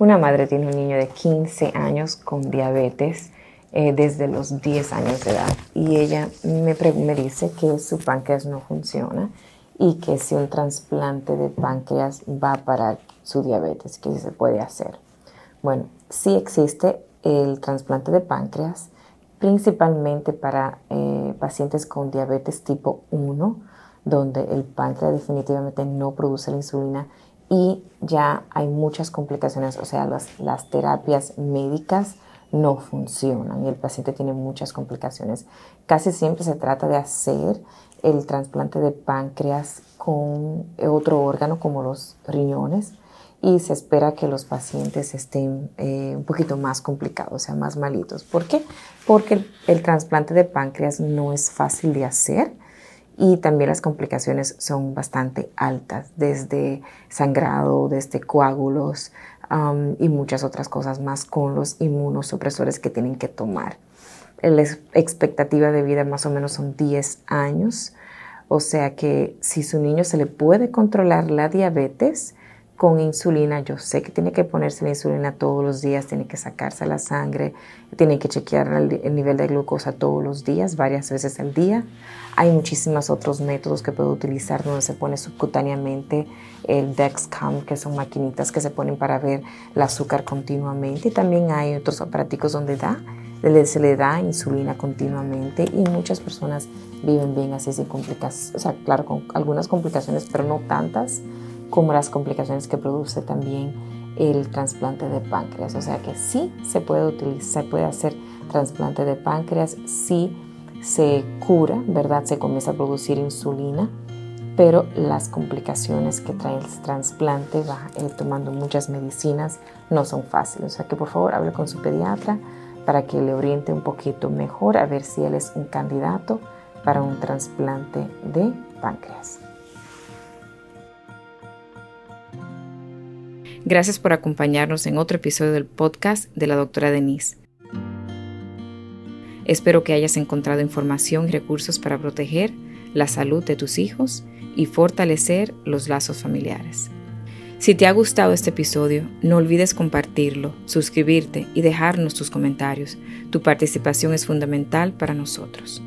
Una madre tiene un niño de 15 años con diabetes eh, desde los 10 años de edad y ella me, dice que su páncreas no funciona y que si un trasplante de páncreas va a parar su diabetes, que se puede hacer. Bueno, sí existe el trasplante de páncreas, principalmente para eh, pacientes con diabetes tipo 1, donde el páncreas definitivamente no produce la insulina y ya hay muchas complicaciones, o sea, las, las terapias médicas no funcionan y el paciente tiene muchas complicaciones. Casi siempre se trata de hacer el trasplante de páncreas con otro órgano como los riñones y se espera que los pacientes estén eh, un poquito más complicados, o sea, más malitos. ¿Por qué? Porque el, el trasplante de páncreas no es fácil de hacer y también las complicaciones son bastante altas, desde sangrado, desde coágulos y muchas otras cosas más con los inmunosupresores que tienen que tomar. La expectativa de vida más o menos son 10 años, o sea que si su niño se le puede controlar la diabetes, con insulina. Yo sé que tiene que ponerse la insulina todos los días, tiene que sacarse la sangre, tiene que chequear el, nivel de glucosa todos los días, varias veces al día. Hay muchísimos otros métodos que puede utilizar donde se pone subcutáneamente el Dexcom, que son maquinitas que se ponen para ver el azúcar continuamente. Y también hay otros aparatos donde se le da insulina continuamente y muchas personas viven bien así sin complicaciones, o sea, claro, con algunas complicaciones, pero no tantas como las complicaciones que produce también el trasplante de páncreas. O sea que sí se puede utilizar, se puede hacer trasplante de páncreas, sí se cura, ¿verdad? Se comienza a producir insulina, pero las complicaciones que trae el trasplante, va eh, tomando muchas medicinas, no son fáciles. O sea que por favor hable con su pediatra para que le oriente un poquito mejor a ver si él es un candidato para un trasplante de páncreas. Gracias por acompañarnos en otro episodio del podcast de la doctora Denise. Espero que hayas encontrado información y recursos para proteger la salud de tus hijos y fortalecer los lazos familiares. Si te ha gustado este episodio, no olvides compartirlo, suscribirte y dejarnos tus comentarios. Tu participación es fundamental para nosotros.